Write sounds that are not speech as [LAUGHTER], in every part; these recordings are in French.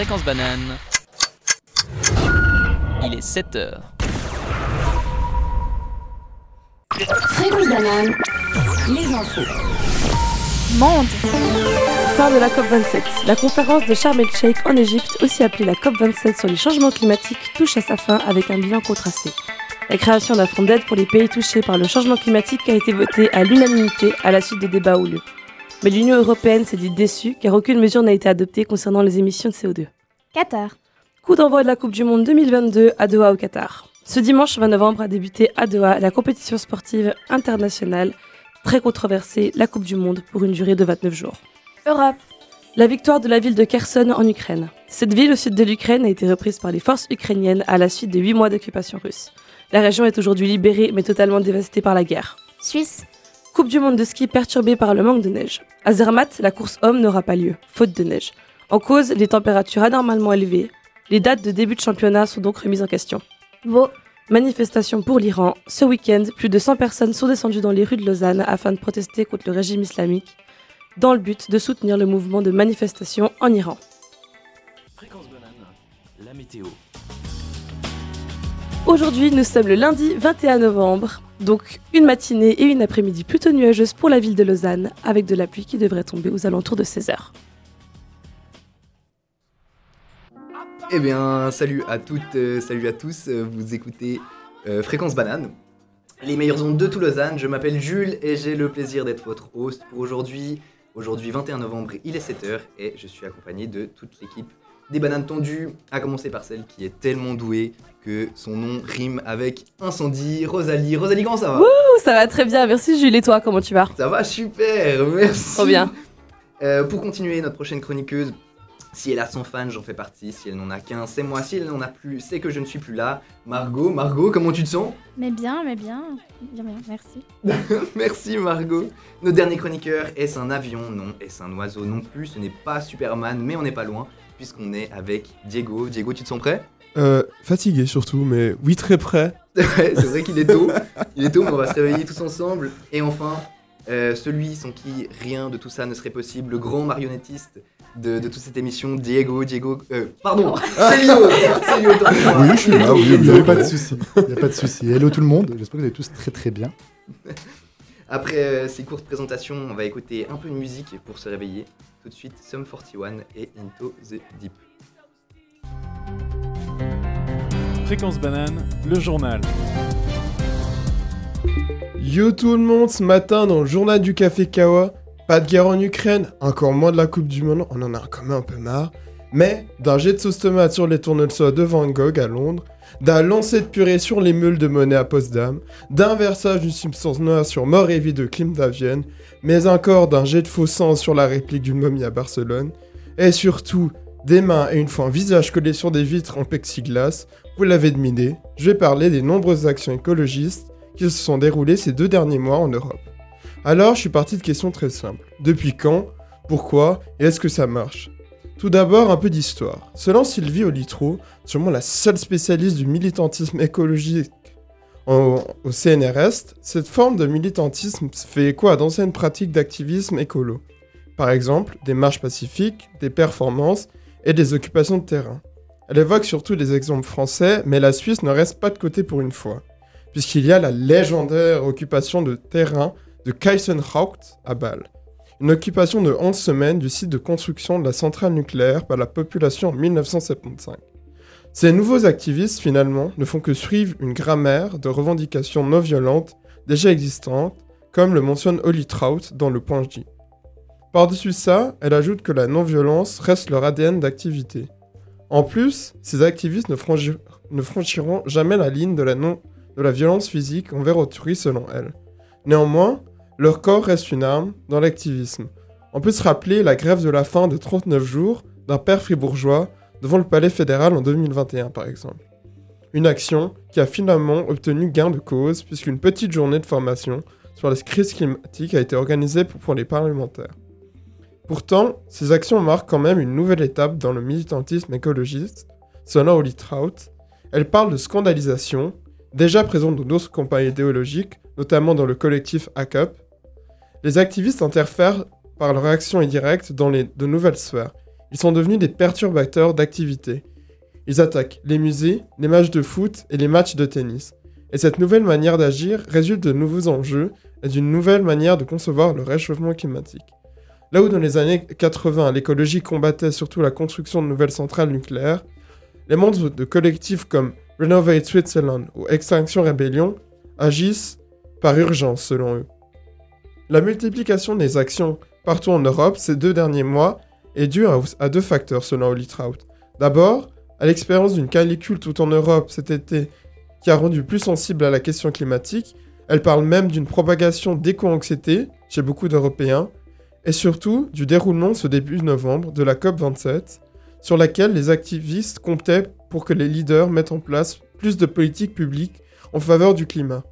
Fréquence banane. Il est 7 heures. Fréquence banane, les infos. Monde Fin de la COP27. La conférence de Sharm el-Sheikh en Égypte, aussi appelée la COP27 sur les changements climatiques, touche à sa fin avec un bilan contrasté. La création d'un fonds d'aide pour les pays touchés par le changement climatique a été votée à l'unanimité à la suite des débats houleux. Mais l'Union européenne s'est dit déçue car aucune mesure n'a été adoptée concernant les émissions de CO2. Qatar. Coup d'envoi de la Coupe du Monde 2022 à Doha au Qatar. Ce dimanche 20 novembre a débuté à Doha la compétition sportive internationale très controversée, la Coupe du Monde, pour une durée de 29 jours. Europe. La victoire de la ville de Kherson en Ukraine. Cette ville au sud de l'Ukraine a été reprise par les forces ukrainiennes à la suite de 8 mois d'occupation russe. La région est aujourd'hui libérée mais totalement dévastée par la guerre. Suisse. Coupe du monde de ski perturbée par le manque de neige. À Zermatt, la course homme n'aura pas lieu, faute de neige. En cause, les températures anormalement élevées. Les dates de début de championnat sont donc remises en question. Vaud. Manifestation pour l'Iran. Ce week-end, plus de 100 personnes sont descendues dans les rues de Lausanne afin de protester contre le régime islamique, dans le but de soutenir le mouvement de manifestation en Iran. Fréquence banane, la météo. Aujourd'hui, nous sommes le lundi 21 novembre, donc une matinée et une après-midi plutôt nuageuses pour la ville de Lausanne, avec de la pluie qui devrait tomber aux alentours de 16 heures. Eh bien, salut à toutes, euh, salut à tous, euh, vous écoutez euh, Fréquence Banane, les meilleures ondes de tout Lausanne. Je m'appelle Jules et j'ai le plaisir d'être votre host pour aujourd'hui. Aujourd'hui, 21 novembre, il est 7h et je suis accompagné de toute l'équipe des Bananes Tendues, à commencer par celle qui est tellement douée que son nom rime avec incendie, Rosalie. Rosalie, comment ça va? Ouh, ça va très bien, merci Jules et toi, comment tu vas? Ça va super, merci. Trop bien. Euh, pour continuer, notre prochaine chroniqueuse, si elle a 100 fans, j'en fais partie. Si elle n'en a qu'un, c'est moi. Si elle n'en a plus, c'est que je ne suis plus là. Margot, Margot, comment tu te sens? Mais bien, mais bien. Bien, bien, merci. [LAUGHS] Merci Margot. Notre dernier chroniqueur, est-ce un avion? Non. Est-ce un oiseau? Non plus. Ce n'est pas Superman, mais on n'est pas loin, puisqu'on est avec Diego. Diego, tu te sens prêt? Euh, fatigué surtout, mais oui, très. [LAUGHS] Ouais, c'est vrai qu'il est tôt. Il est tôt, mais on va se réveiller tous ensemble. Et enfin, euh, celui sans qui rien de tout ça ne serait possible, le grand marionnettiste de, de toute cette émission, Diego. Diego. euh, pardon, c'est Lio C'est Lio, autant pour moi. Oui, je suis là, oui, il n'y a pas de souci. Il n'y a pas de souci. Hello tout le monde, j'espère que vous allez tous très très bien. [LAUGHS] Après euh, ces courtes présentations, on va écouter un peu de musique pour se réveiller. Tout de suite, Sum 41 et Into the Deep. Fréquence banane, le journal. Yo tout le monde, ce matin dans le journal du Café Kawa, pas de guerre en Ukraine, encore moins de la Coupe du Monde, on en a quand même un peu marre, mais d'un jet de sauce tomate sur les tournesols de Van Gogh à Londres, d'un lancer de purée sur les meules de monnaie à Potsdam, d'un versage d'une substance noire sur Mort et vie de Klim à mais encore d'un jet de faux sang sur la réplique d'une momie à Barcelone, et surtout des mains et une fois un visage collé sur des vitres en plexiglas, vous l'avez deviné, je vais parler des nombreuses actions écologistes qui se sont déroulées ces deux derniers mois en Europe. Alors, je suis parti de questions très simples. Depuis quand? Pourquoi? Et est-ce que ça marche? Tout d'abord, un peu d'histoire. Selon Sylvie Olitro, sûrement la seule spécialiste du militantisme écologique au, CNRS, cette forme de militantisme fait écho à d'anciennes pratiques d'activisme écolo. Par exemple, des marches pacifiques, des performances et des occupations de terrain. Elle évoque surtout des exemples français, mais la Suisse ne reste pas de côté pour une fois, puisqu'il y a la légendaire occupation de terrain de Kaisenhaupt à Bâle. Une occupation de 11 semaines du site de construction de la centrale nucléaire par la population en 1975. Ces nouveaux activistes, finalement, ne font que suivre une grammaire de revendications non violentes déjà existantes, comme le mentionne Holly Trout dans le point J. Par-dessus ça, elle ajoute que la non-violence reste leur ADN d'activité. En plus, ces activistes ne, franchi- ne franchiront jamais la ligne de la, de la violence physique envers autrui selon elle. Néanmoins, leur corps reste une arme dans l'activisme. On peut se rappeler la grève de la faim de 39 jours d'un père fribourgeois devant le palais fédéral en 2021 par exemple. Une action qui a finalement obtenu gain de cause puisqu'une petite journée de formation sur la crise climatique a été organisée pour, les parlementaires. Pourtant, ces actions marquent quand même une nouvelle étape dans le militantisme écologiste. Selon Holly Trout, elle parle de scandalisation, déjà présente dans d'autres campagnes idéologiques, notamment dans le collectif ACUP. Les activistes interfèrent par leur action indirecte dans de nouvelles sphères. Ils sont devenus des perturbateurs d'activité. Ils attaquent les musées, les matchs de foot et les matchs de tennis. Et cette nouvelle manière d'agir résulte de nouveaux enjeux et d'une nouvelle manière de concevoir le réchauffement climatique. Là où dans les années 80, l'écologie combattait surtout la construction de nouvelles centrales nucléaires, les membres de collectifs comme Renovate Switzerland ou Extinction Rebellion agissent par urgence selon eux. La multiplication des actions partout en Europe ces deux derniers mois est due à, deux facteurs selon Holly Trout. D'abord, à l'expérience d'une canicule tout en Europe cet été qui a rendu plus sensible à la question climatique, elle parle même d'une propagation d'éco-anxiété chez beaucoup d'Européens, et surtout du déroulement ce début novembre de la COP27, sur laquelle les activistes comptaient pour que les leaders mettent en place plus de politiques publiques en faveur du climat.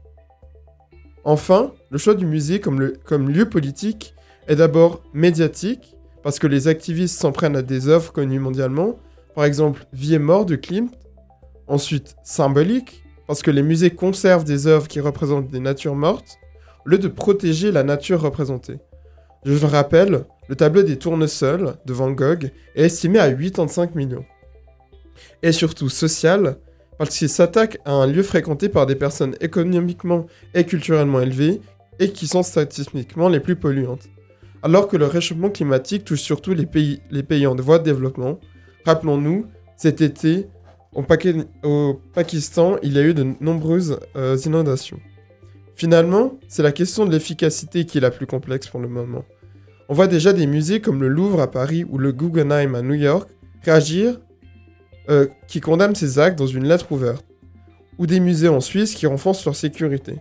Enfin, le choix du musée comme, lieu politique est d'abord médiatique, parce que les activistes s'en prennent à des œuvres connues mondialement, par exemple Vie et mort de Klimt, ensuite symbolique, parce que les musées conservent des œuvres qui représentent des natures mortes, au lieu de protéger la nature représentée. Je le rappelle, le tableau des tournesols de Van Gogh est estimé à 85 millions. Et surtout social, parce qu'il s'attaque à un lieu fréquenté par des personnes économiquement et culturellement élevées et qui sont statistiquement les plus polluantes. Alors que le réchauffement climatique touche surtout les pays, en voie de développement, rappelons-nous, cet été, au, Pakistan, il y a eu de nombreuses euh, inondations. Finalement, c'est la question de l'efficacité qui est la plus complexe pour le moment. On voit déjà des musées comme le Louvre à Paris ou le Guggenheim à New York réagir euh, qui condamnent ces actes dans une lettre ouverte, ou des musées en Suisse qui renforcent leur sécurité.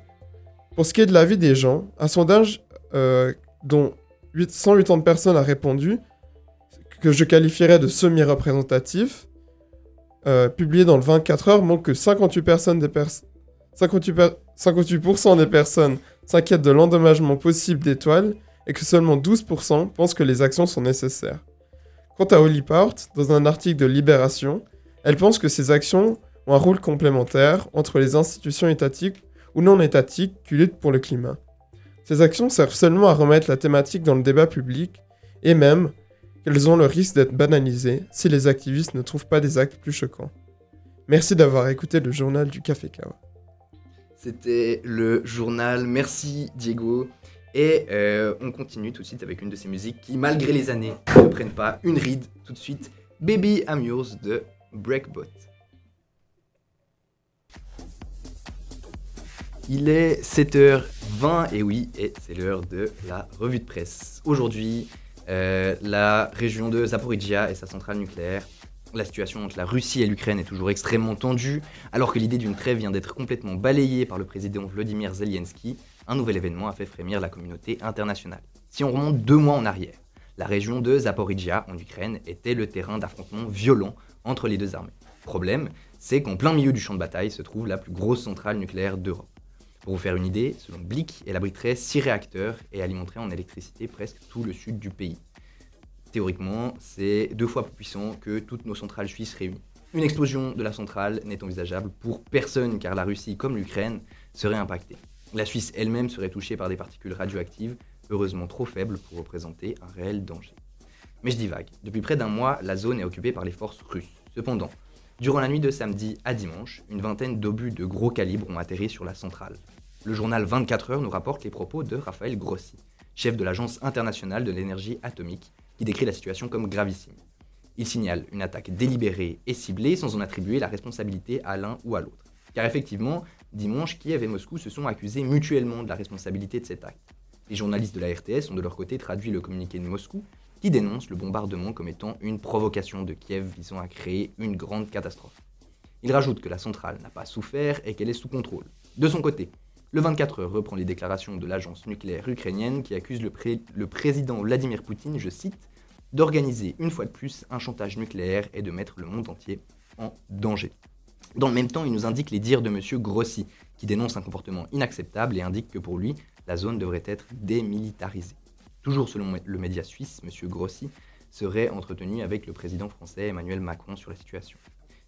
Pour ce qui est de l'avis des gens, un sondage euh, dont 180 personnes a répondu, que je qualifierais de semi-représentatif, euh, publié dans le 24 heures, montre que 58%, personnes des 58 des personnes s'inquiètent de l'endommagement possible des toiles et que seulement 12% pensent que les actions sont nécessaires. Quant à Holly Part, dans un article de Libération, elle pense que ces actions ont un rôle complémentaire entre les institutions étatiques ou non étatiques qui luttent pour le climat. Ces actions servent seulement à remettre la thématique dans le débat public et même qu'elles ont le risque d'être banalisées si les activistes ne trouvent pas des actes plus choquants. Merci d'avoir écouté le journal du Café Kawa. C'était le journal. Merci Diego. Et euh, on continue tout de suite avec une de ces musiques qui, malgré les années, ne prennent pas une ride. Tout de suite, Baby Yours de Breakbot. Il est 7h20 et oui, et c'est l'heure de la revue de presse. Aujourd'hui, euh, la région de Zaporizhia et sa centrale nucléaire. La situation entre la Russie et l'Ukraine est toujours extrêmement tendue, alors que l'idée d'une trêve vient d'être complètement balayée par le président Vladimir Zelensky. Un nouvel événement a fait frémir la communauté internationale. Si on remonte deux mois en arrière, la région de Zaporizhia en Ukraine était le terrain d'affrontements violents entre les deux armées. Problème, c'est qu'en plein milieu du champ de bataille se trouve la plus grosse centrale nucléaire d'Europe. Pour vous faire une idée, selon Blick, elle abriterait 6 réacteurs et alimenterait en électricité presque tout le sud du pays. Théoriquement, c'est deux fois plus puissant que toutes nos centrales suisses réunies. Une explosion de la centrale n'est envisageable pour personne car la Russie, comme l'Ukraine, serait impactée. La Suisse elle-même serait touchée par des particules radioactives, heureusement trop faibles pour représenter un réel danger. Mais je divague. Depuis près d'un mois, la zone est occupée par les forces russes. Cependant, durant la nuit de samedi à dimanche, une vingtaine d'obus de gros calibre ont atterri sur la centrale. Le journal 24 heures nous rapporte les propos de Raphaël Grossi, chef de l'Agence internationale de l'énergie atomique, qui décrit la situation comme gravissime. Il signale une attaque délibérée et ciblée sans en attribuer la responsabilité à l'un ou à l'autre. Car effectivement, dimanche, Kiev et Moscou se sont accusés mutuellement de la responsabilité de cet acte. Les journalistes de la RTS ont de leur côté traduit le communiqué de Moscou qui dénonce le bombardement comme étant une provocation de Kiev visant à créer une grande catastrophe. Il rajoute que la centrale n'a pas souffert et qu'elle est sous contrôle. De son côté, le 24 heures reprend les déclarations de l'agence nucléaire ukrainienne qui accuse le, le président Vladimir Poutine, je cite, d'organiser une fois de plus un chantage nucléaire et de mettre le monde entier en danger. Dans le même temps, il nous indique les dires de M. Grossi, qui dénonce un comportement inacceptable et indique que pour lui, la zone devrait être démilitarisée. Toujours selon le média suisse, M. Grossi serait entretenu avec le président français Emmanuel Macron sur la situation.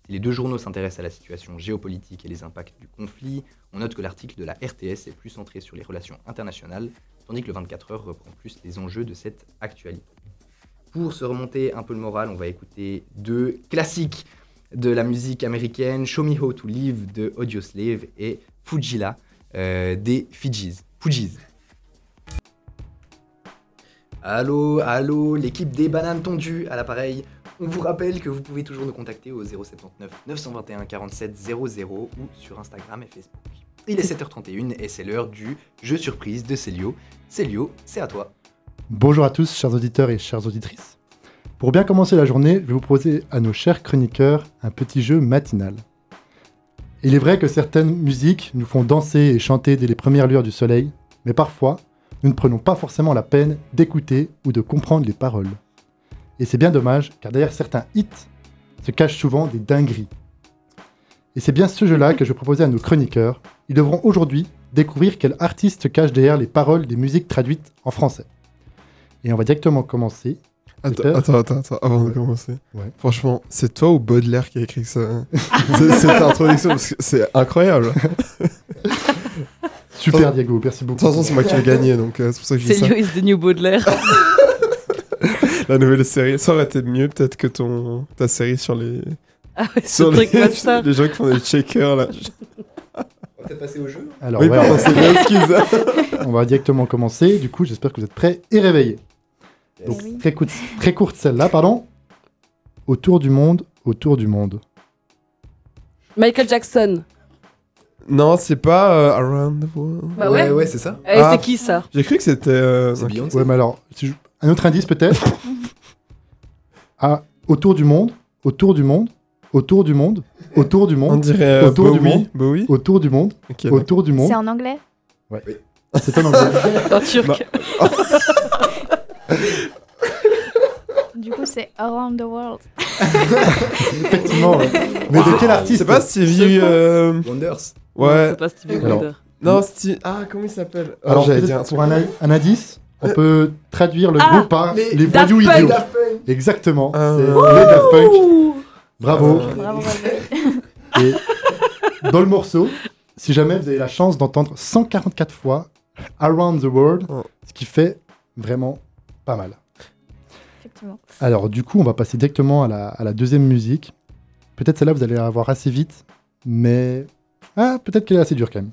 Si les deux journaux s'intéressent à la situation géopolitique et les impacts du conflit, on note que l'article de la RTS est plus centré sur les relations internationales, tandis que le 24 heures reprend plus les enjeux de cette actualité. pour se remonter un peu le moral, on va écouter deux classiques de la musique américaine, Show Me How to Live de Audioslave et Fujila euh, des Fijis. Fujis. Allô, allô, l'équipe des bananes tondues à l'appareil. On vous rappelle que vous pouvez toujours nous contacter au 079 921 47 00 ou sur Instagram et Facebook. Il est 7h31 et c'est l'heure du jeu surprise de Célio. Célio, c'est à toi. Bonjour à tous, chers auditeurs et chères auditrices. Pour bien commencer la journée, je vais vous proposer à nos chers chroniqueurs un petit jeu matinal. Il est vrai que certaines musiques nous font danser et chanter dès les premières lueurs du soleil, mais parfois, nous ne prenons pas forcément la peine d'écouter ou de comprendre les paroles. Et c'est bien dommage, car derrière certains hits se cachent souvent des dingueries. Et c'est bien ce jeu-là que je proposais à nos chroniqueurs. Ils devront aujourd'hui découvrir quel artiste se cache derrière les paroles des musiques traduites en français. Et on va directement commencer. Attends, attends, attends, attends, avant de commencer. Ouais. Franchement, c'est toi ou Baudelaire qui a écrit ça hein? Cette introduction, c'est incroyable. [LAUGHS] Super Diego, merci De beaucoup. toute façon, c'est moi qui ai [LAUGHS] gagné, donc euh, c'est pour ça que je dis ça. Célio is the new Baudelaire. [LAUGHS] La nouvelle série, ça aurait été mieux peut-être que ton ta série sur les Ah ouais, sur les, truc [LAUGHS] master. les gens qui font des checkers là. On va peut-être passer au jeu. Alors, oui, ouais, pardon, on, c'est on va directement commencer. Du coup, j'espère que vous êtes prêts et réveillés. Donc, Oui. très, courte- très courte celle-là, pardon. Autour du monde, autour du monde. Michael Jackson. Non, c'est pas euh, Around the World. Bah ouais. ouais, c'est ça. Eh, Ah. c'est qui ça? J'ai cru que c'était. euh, C'est ok. Beyoncé. Ouais, mais alors, si je- un autre indice peut-être? [LAUGHS] ah, autour du monde, autour du monde, autour du monde, autour du On monde, dirait euh, Autour du Bowie. monde. Bowie. autour du monde, Ok, d'accord. autour du monde. C'est en anglais? C'est en anglais. [LAUGHS] En turc. Bah. [LAUGHS] Du coup, c'est Around the World. Effectivement. ouais. Mais de quel artiste? C'est pas Stevie. euh, Wonders. Ouais. C'est pas Stevie Alors, Wonder. Non, Stevie. Ah, comment il s'appelle? Alors, j'allais dire pour un, un indice, on peut traduire le Ah, groupe par les voyous Punk. idiots. Daft Punk. Exactement. Ah. C'est les Daft Punk. Bravo. Euh, Bravo, bravo. Et dans le morceau, si jamais vous avez la chance d'entendre 144 fois Around the World, Oh. ce qui fait vraiment pas mal. Effectivement. Alors du coup, on va passer directement à la, à la deuxième musique. Peut-être celle-là, vous allez la voir assez vite, mais... Ah, peut-être qu'elle est assez dure quand même.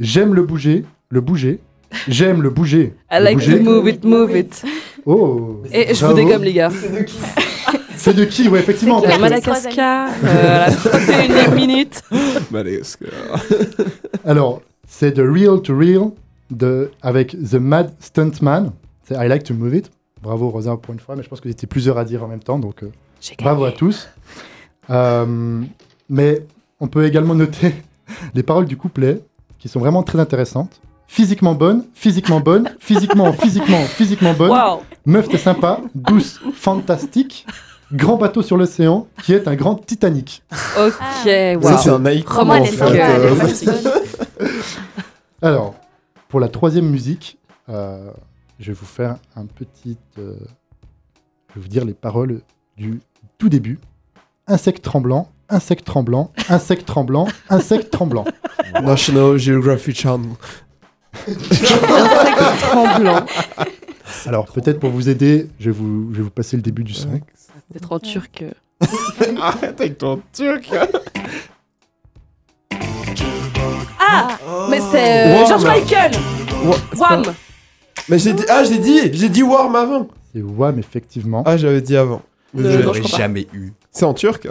J'aime le bouger, le bouger. J'aime le bouger. [LAUGHS] I le like bouger. to move it, move it. Oh Et je vous dégomme, les gars. C'est de qui [LAUGHS] C'est de qui Ouais, effectivement. Clair. Madagascar, euh, à la 31e [LAUGHS] minute. Que- Alors, c'est de Real to Real de, avec The Mad Stuntman. C'est I Like to Move It. Bravo Rosa pour une fois, mais je pense que c'était plusieurs à dire en même temps, donc euh, bravo à tous. Euh, mais on peut également noter [LAUGHS] les paroles du couplet qui sont vraiment très intéressantes. Physiquement bonne, physiquement bonne, physiquement, physiquement, physiquement bonne. Meuf t'es sympa, douce, fantastique. Grand bateau sur l'océan qui est un grand Titanic. Ok, Ah. Ça, c'est un. Comment euh. [LAUGHS] Alors, pour la troisième musique, euh, je vais vous faire un petit. euh, je vais vous dire les paroles du tout début. Insecte tremblant, insecte tremblant, insecte tremblant, insecte tremblant. National Geographic Channel. Insecte tremblant. Alors, peut-être pour vous aider, je vais vous, je vais vous passer le début du son. D'être en turc. [LAUGHS] Arrête avec ton turc. Ah Mais c'est euh. George Michael Wa- c'est pas- Wham Mais j'ai dit. Ah, j'ai dit J'ai dit Warm avant. C'est Wham, effectivement. Ah, j'avais dit avant. Je pas. jamais eu. C'est en turc.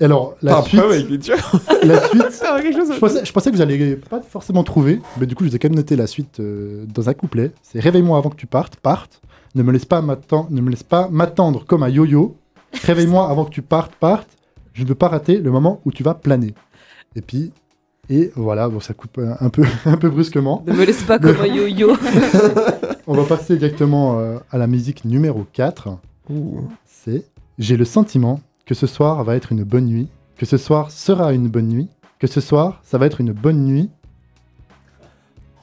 Et [LAUGHS] alors, T'as la un suite, problème avec les Turcs [LAUGHS] la suite [LAUGHS] Ah, quelque chose à je, pensais, je pensais que vous alliez pas forcément trouver, mais du coup, je vous ai quand même noté la suite euh, dans un couplet. C'est Réveille-moi avant que tu partes, parte. Ne me laisse pas m'attendre, ne me laisse pas m'attendre comme un yo-yo. Réveille-moi avant que tu partes, parte. Je ne veux pas rater le moment où tu vas planer. Et puis, et voilà, bon, ça coupe un, un peu, un peu brusquement. Ne me laisse pas comme un yo-yo. On va passer directement euh, à la musique numéro 4. Ouh. C'est J'ai le sentiment que ce soir va être une bonne nuit, que ce soir sera une bonne nuit, que ce soir ça va être une bonne nuit.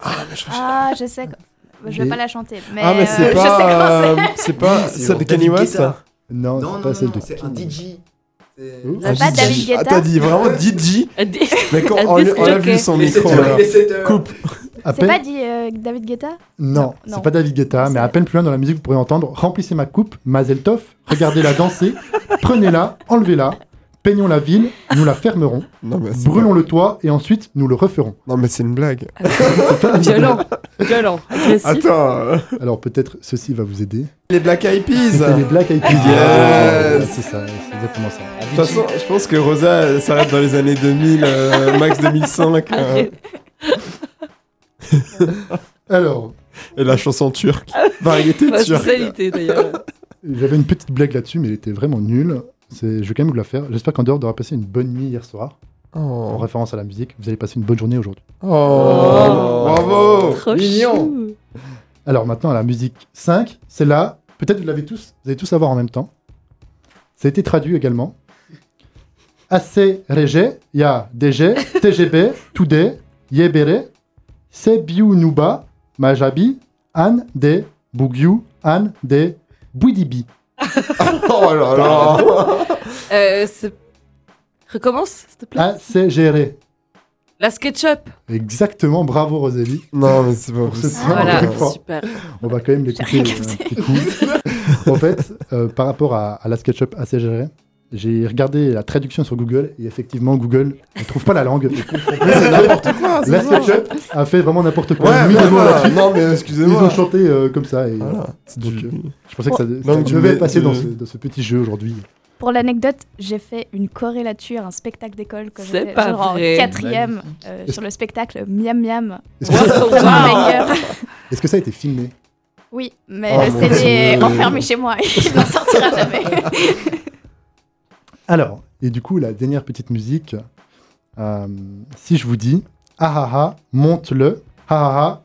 Ah, je sais. Je vais Mais- pas la chanter. Mais, Ah, mais euh, c'est je sais pas. euh, [LAUGHS] C'est pas. C'est Celle de Kanye West Guetta. Non, Non, c'est non, pas non, celle non, de c'est un. DJ. C'est- Ah, pas DJ. David Ah, t'as dit vraiment DJ [LAUGHS] Mais quand Elle on, on a vu son micro 7 heures, là. il est 7 heures. Coupe. C'est peine- pas dit euh, David Guetta Non, Non, c'est pas David Guetta, mais à peine plus loin dans la musique, vous pourrez entendre Remplissez ma coupe, Mazel Tov, regardez-la danser, prenez-la, enlevez-la, peignons la ville, nous la fermerons, Non, mais c'est brûlons le toit et ensuite nous le referons. Non, mais c'est une blague. Violent, violent, agressif. Attends, Alors peut-être ceci va vous aider. les Black Eyed Peas. Les Black Eyed Peas. Yes. C'est ça, c'est exactement ça. De toute façon, je pense que Rosa s'arrête dans les années 2000, euh, max 2005. euh, [LAUGHS] Alors, et la chanson turque. Variété Ma turque. spécialité d'ailleurs. j'avais une petite blague là-dessus, mais elle était vraiment nulle. C'est- Je vais quand même vous la faire. J'espère qu'en dehors d'avoir passé une bonne nuit hier soir, en Oh. référence à la musique, vous allez passer une bonne journée aujourd'hui. Oh. Bravo. Trop Mignon. chou. Alors maintenant, la musique 5, c'est là. Peut-être vous l'avez tous, vous allez tous savoir en même temps. Ça a été traduit également. AC Rege, Ya DG, TGB, Toudé, Yebere, Sebiu Nuba, Majabi, An De, Bugyu, An De, Bouidibi. [LAUGHS] Oh là là. [LAUGHS] Euh, c'est- Recommence, s'il te plaît. ACGR. La SketchUp. Exactement, bravo Rosélie. Non, mais c'est pas Pour ce soir, Voilà, super. On va quand même l'écouter euh, en fait, euh, par rapport à, à la SketchUp ACGR, j'ai regardé la traduction sur Google et effectivement, Google ne trouve pas la langue. [LAUGHS] C'est n'importe quoi. la ça. SketchUp a fait vraiment n'importe quoi. Ouais, mais. Non, mais Ils ont excusez-moi. chanté euh, comme ça. Et, Voilà. Donc, du- euh, Je pensais que ça, ça Donc, tu devait mets passer de- dans, ce, dans ce petit jeu aujourd'hui. Pour l'anecdote, j'ai fait une choré là-dessus, un spectacle d'école quand j'étais pas genre en quatrième euh, sur le spectacle Miam Miam. Est-ce que, Wow. Ça a été filmé Oui, mais Oh, le CD est enfermé chez moi. [LAUGHS] Il n'en sortira jamais. [LAUGHS] Alors, et du coup, la dernière petite musique, euh, si je vous dis ah ah ah, monte-le, ah ah ah,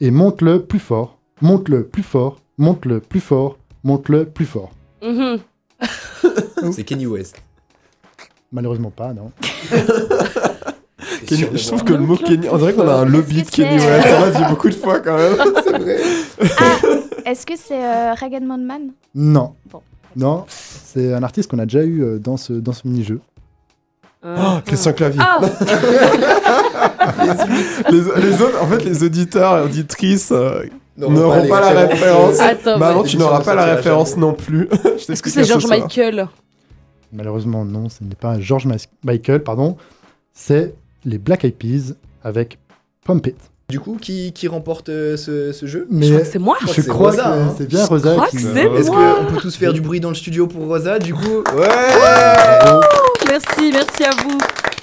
et monte-le plus fort, monte-le plus fort, monte-le plus fort, monte-le plus fort. Mhm. [LAUGHS] C'est Kenny West. Malheureusement pas, non. [LAUGHS] Kenny- Je trouve que le mot Kenny, on dirait qu'on a un lobby de Kenny West. On l'a dit beaucoup de fois quand même. [LAUGHS] C'est vrai. Ah, est-ce que c'est euh, Ragged Man Man Non. Bon. Non, c'est un artiste qu'on a déjà eu euh, dans ce, dans ce mini-jeu. Oh, Christian Clavier. Ah, [LAUGHS] Les, les autres, en fait, les auditeurs et auditrices euh, N'auront pas la référence. attends. Bah non, tu n'auras pas la référence non plus. [LAUGHS] Est-ce que c'est George. Michael Malheureusement, non, ce n'est pas George Michael, pardon. C'est les Black Eyed Peas avec Pump It. Du coup, qui, qui remporte euh, ce, ce jeu? Mais Je crois que c'est moi. crois je c'est crois Rosa, que hein. c'est bien Je Rosa crois qui... que c'est Est-ce qu'on peut tous faire du bruit dans le studio pour Rosa Du coup, ouais. Merci, merci à vous.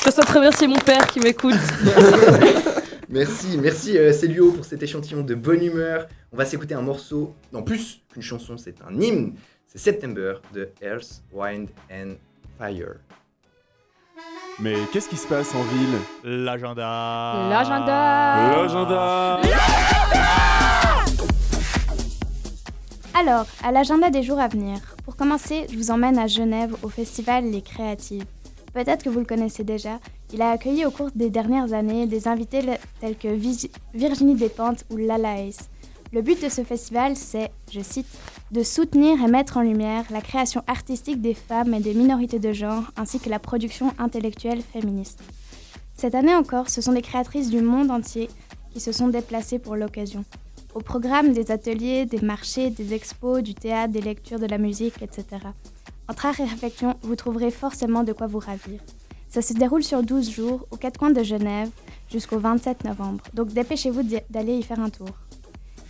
Je souhaite remercier mon père qui m'écoute. [LAUGHS] Merci, merci euh, Célio pour cet échantillon de bonne humeur. On va s'écouter un morceau, non plus qu'une chanson, c'est un hymne. C'est September de Earth, Wind and Fire. Mais qu'est-ce qui se passe en ville L'agenda. L'agenda. L'agenda Alors, à l'agenda des jours à venir. Pour commencer, je vous emmène à Genève au festival Les Créatives. Peut-être que vous le connaissez déjà, il a accueilli au cours des dernières années des invités tels que Virginie Despentes ou Lala Ace. Le but de ce festival, c'est, je cite, de soutenir et mettre en lumière la création artistique des femmes et des minorités de genre, ainsi que la production intellectuelle féministe. Cette année encore, ce sont des créatrices du monde entier qui se sont déplacées pour l'occasion. Au programme des ateliers, des marchés, des expos, du théâtre, des lectures, de la musique, etc. Entre art et réflexion, vous trouverez forcément de quoi vous ravir. Ça se déroule sur 12 jours aux quatre coins de Genève jusqu'au 27 novembre, donc dépêchez-vous d'aller y faire un tour.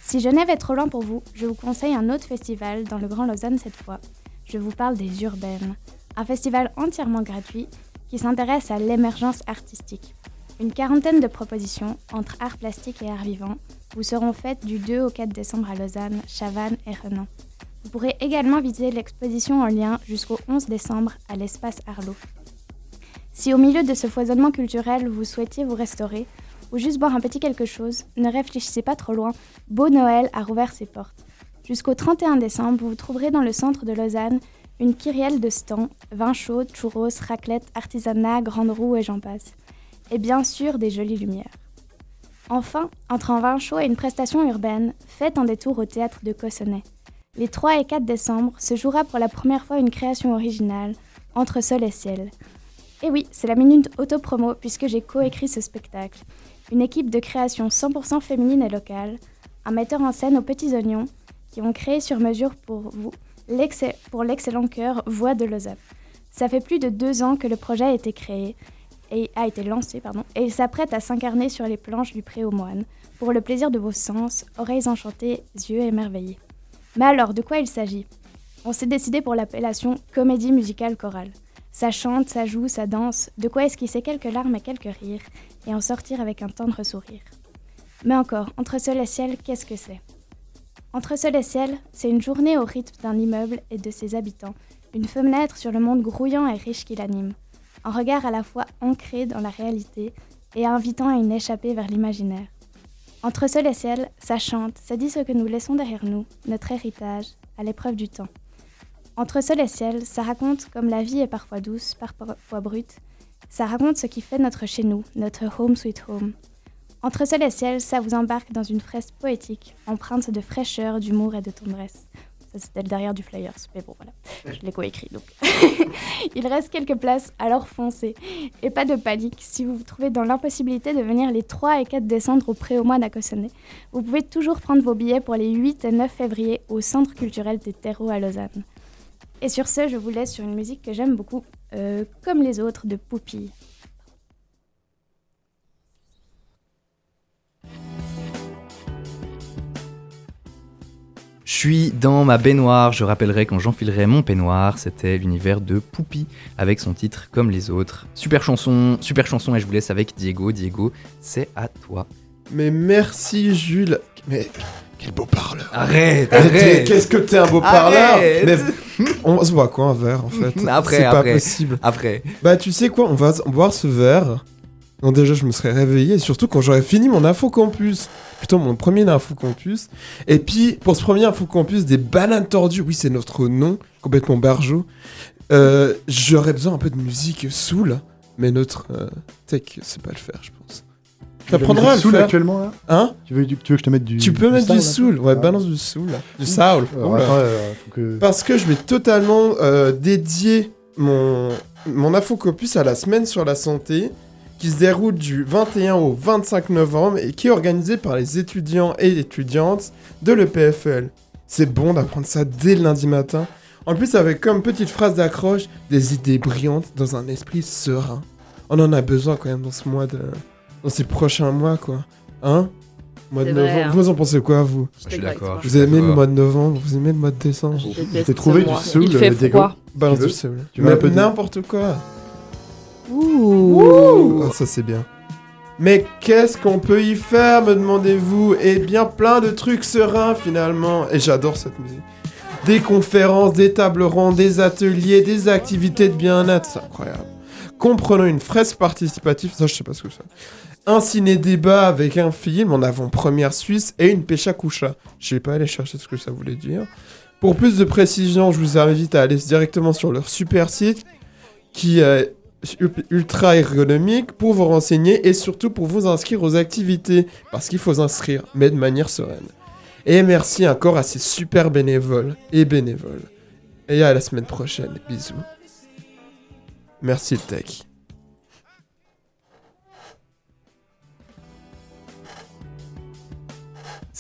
Si Genève est trop loin pour vous, je vous conseille un autre festival dans le Grand Lausanne cette fois. Je vous parle des Urbaines, un festival entièrement gratuit qui s'intéresse à l'émergence artistique. Une quarantaine de propositions entre art plastique et art vivant vous seront faites du 2 au 4 décembre à Lausanne, Chavannes et Renan. Vous pourrez également visiter l'exposition en lien jusqu'au 11 décembre à l'espace Arlo. Si au milieu de ce foisonnement culturel vous souhaitiez vous restaurer ou juste boire un petit quelque chose, ne réfléchissez pas trop loin, Beau Noël a rouvert ses portes. Jusqu'au 31 décembre, vous trouverez dans le centre de Lausanne une kyrielle de stands, vin chaud, churros, raclette, artisanat, grande roue et j'en passe. Et bien sûr des jolies lumières. Enfin, entre un vin chaud et une prestation urbaine, faites un détour au théâtre de Cossonay. Les 3 et 4 décembre se jouera pour la première fois une création originale, Entre sol et ciel. Et oui, c'est la minute auto-promo puisque j'ai coécrit ce spectacle. Une équipe de création 100% féminine et locale, un metteur en scène aux petits oignons, qui ont créé sur mesure pour vous pour l'excellent cœur Voix de Lausanne. Ça fait plus de deux ans que le projet a été créé et a été lancé, pardon, et il s'apprête à s'incarner sur les planches du Pré aux Moines, pour le plaisir de vos sens, oreilles enchantées, yeux émerveillés. Mais alors, de quoi il s'agit? On s'est décidé pour l'appellation comédie musicale chorale. Ça chante, ça joue, ça danse, de quoi esquisser quelques larmes et quelques rires, et en sortir avec un tendre sourire. Mais encore, entre sol et ciel, qu'est-ce que c'est? Entre sol et ciel, c'est une journée au rythme d'un immeuble et de ses habitants, une fenêtre sur le monde grouillant et riche qui l'anime, un regard à la fois ancré dans la réalité et invitant à une échappée vers l'imaginaire. Entre sol et ciel, ça chante, ça dit ce que nous laissons derrière nous, notre héritage, à l'épreuve du temps. Entre sol et ciel, ça raconte comme la vie est parfois douce, parfois brute. Ça raconte ce qui fait notre chez nous, notre home sweet home. Entre sol et ciel, ça vous embarque dans une fresque poétique, empreinte de fraîcheur, d'humour et de tendresse. Ça, c'était le derrière du Flyers, mais bon, voilà, je l'ai coécrit donc. [LAUGHS] Il reste quelques places, alors foncez. Et pas de panique, si vous vous trouvez dans l'impossibilité de venir les 3 et 4 décembre au pré au mois d'Acossonay, vous pouvez toujours prendre vos billets pour les 8 et 9 février au Centre culturel des terreaux à Lausanne. Et sur ce, je vous laisse sur une musique que j'aime beaucoup, euh, comme les autres de Poupille. Je suis dans ma baignoire, je rappellerai quand j'enfilerai mon peignoir, c'était l'univers de Poupie avec son titre comme les autres. Super chanson, super chanson et je vous laisse avec Diego. Diego, c'est à toi. Mais merci Jules. Mais quel beau parleur. Arrête. Qu'est-ce que t'es un beau parleur. Mais on se boit quoi un verre en fait? Après, C'est pas après. possible. Après. Bah tu sais quoi, on va boire ce verre. Non déjà je me serais réveillé, et surtout quand j'aurais fini mon info campus. Plutôt mon premier info campus. Et puis pour ce premier info campus des bananes tordues, oui c'est notre nom, complètement barjot. Euh, J'aurais besoin un peu de musique soul, mais notre euh, tech c'est pas le faire je pense. Tu mettre à du le soul faire. actuellement là Hein tu veux, du- tu veux que je te mette du. Tu peux mettre du soul, ouais, Ah. balance du soul. Du soul. Oula. euh, que- Parce que je vais totalement euh, dédier mon, mon infocopus à la semaine sur la santé qui se déroule du 21 au 25 novembre et qui est organisée par les étudiants et étudiantes de l'EPFL. C'est bon d'apprendre ça dès le lundi matin. En plus, avec comme petite phrase d'accroche, des idées brillantes dans un esprit serein. On en a besoin quand même dans ce mois de... dans ces prochains mois, quoi. Hein Mois de vrai, novembre. hein. vous en pensez quoi, vous Je suis d'accord. Vous aimez le mois de novembre Vous aimez le mois de décembre déteste trouvé du soul, Il fait euh, froid. Balance du soul. Tu veux n'importe quoi. Ouh. Ah, ça c'est bien. Mais qu'est-ce qu'on peut y faire, me demandez-vous? Eh bien, plein de trucs sereins finalement. Et j'adore cette musique. Des conférences, des tables rondes, des ateliers, des activités de bien-être, c'est incroyable. Comprenons une fresque participative, ça je sais pas ce que c'est. Un ciné-débat avec un film en avant-première suisse et une pêche à coucha. Je vais pas aller chercher ce que ça voulait dire. Pour plus de précision, je vous invite à aller directement sur leur super site qui est ultra ergonomique pour vous renseigner et surtout pour vous inscrire aux activités parce qu'il faut s'inscrire, mais de manière sereine. Et merci encore à ces super bénévoles et bénévoles. Et à la semaine prochaine. Bisous. Merci le tech.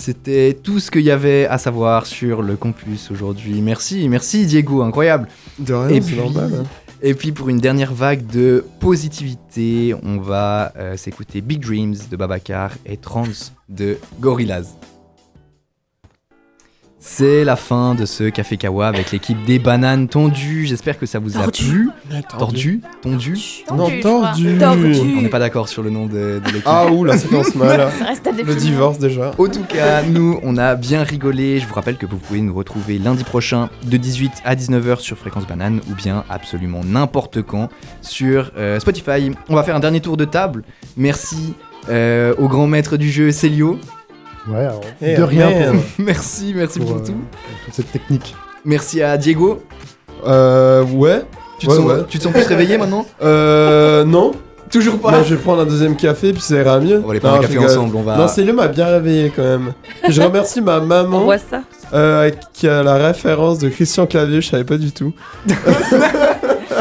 C'était tout ce qu'il y avait à savoir sur le campus aujourd'hui. Merci, merci Diego, incroyable. De rien, Et c'est puis- normal. hein. Et puis pour une dernière vague de positivité, on va euh, s'écouter Big Dreams de Babacar et Trans de Gorillaz. C'est la fin de ce Café Kawa avec l'équipe des bananes tondues. J'espère que ça vous a Tordu. plu. Tordu Tondu Non, tordu. Tordu. On n'est pas d'accord sur le nom de, de l'équipe. Ah ouh, la séquence mal. Ça reste à Le divorce déjà. En tout cas, nous, on a bien rigolé. Je vous rappelle que vous pouvez nous retrouver lundi prochain de 18 à 19h sur Fréquence Banane ou bien absolument n'importe quand sur euh, Spotify. On va faire un dernier tour de table. Merci euh, au grand maître du jeu, Célio. Ouais, alors, Eh, de rien merde. pour, merci, merci pour, pour, euh, tout. pour toute cette technique. Merci à Diego. Euh, ouais. Tu te, Ouais, sens, ouais. tu te sens plus réveillé [LAUGHS] maintenant Euh, non. Toujours pas je vais prendre un deuxième café puis ça ira mieux. On va aller prendre Non, un café ensemble. On va... Non, Célio m'a bien réveillé quand même. Je [LAUGHS] remercie ma On maman voit ça. euh, qui a la référence de Christian Clavier, je savais pas du tout. [LAUGHS]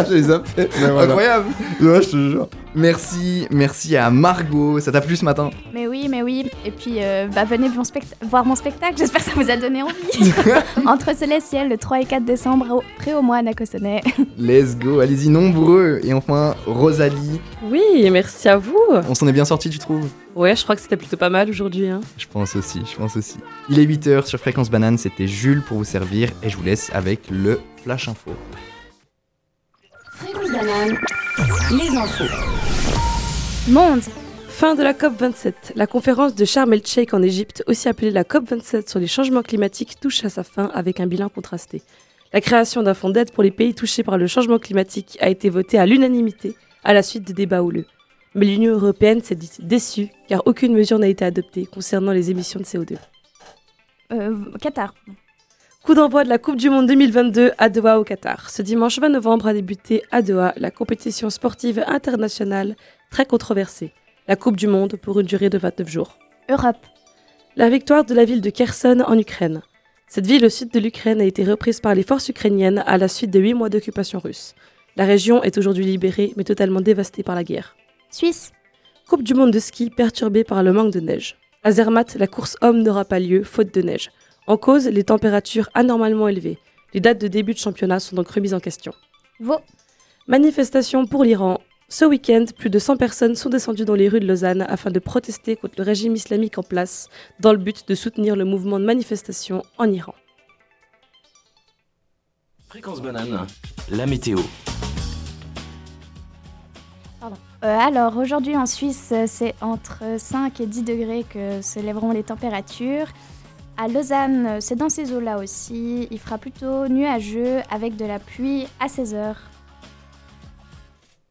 [LAUGHS] J'ai zappé. Mais voilà. Incroyable. Ouais, je te jure. Merci, merci à Margot. Ça t'a plu ce matin Mais oui, mais oui. Et puis, euh, bah, venez mon voir mon spectacle. J'espère que ça vous a donné envie. [LAUGHS] Entre Soleil et Ciel, le 3 et 4 décembre, au pré au mois à Cossonay. Let's go, allez-y nombreux. Et enfin, Rosalie. Oui, merci à vous. On s'en est bien sorti, tu trouves? Ouais, je crois que c'était plutôt pas mal aujourd'hui. Hein. Je pense aussi, je pense aussi. Il est 8h sur Fréquence Banane, c'était Jules pour vous servir et je vous laisse avec le Flash Info. Banane, les infos. Monde Fin de la COP27. La conférence de Sharm el-Sheikh en Égypte, aussi appelée la COP27 sur les changements climatiques, touche à sa fin avec un bilan contrasté. La création d'un fonds d'aide pour les pays touchés par le changement climatique a été votée à l'unanimité à la suite de débats houleux. Mais l'Union européenne s'est dit déçue car aucune mesure n'a été adoptée concernant les émissions de CO2. euh, Qatar. Coup d'envoi de la Coupe du Monde 2022 à Doha au Qatar. Ce dimanche 20 novembre a débuté à Doha la compétition sportive internationale très controversée. La Coupe du Monde pour une durée de 29 jours. Europe. La victoire de la ville de Kherson en Ukraine. Cette ville au sud de l'Ukraine a été reprise par les forces ukrainiennes à la suite de 8 mois d'occupation russe. La région est aujourd'hui libérée mais totalement dévastée par la guerre. Suisse. Coupe du monde de ski perturbée par le manque de neige. À Zermatt, la course homme n'aura pas lieu, faute de neige. En cause, les températures anormalement élevées. Les dates de début de championnat sont donc remises en question. Vaud. Manifestation pour l'Iran. Ce week-end, plus de 100 personnes sont descendues dans les rues de Lausanne afin de protester contre le régime islamique en place, dans le but de soutenir le mouvement de manifestation en Iran. Fréquence banane, la météo. Euh, alors, aujourd'hui en Suisse, c'est entre 5 et 10 degrés que se lèveront les températures. À Lausanne, c'est dans ces eaux-là aussi. Il fera plutôt nuageux avec de la pluie à 16 heures.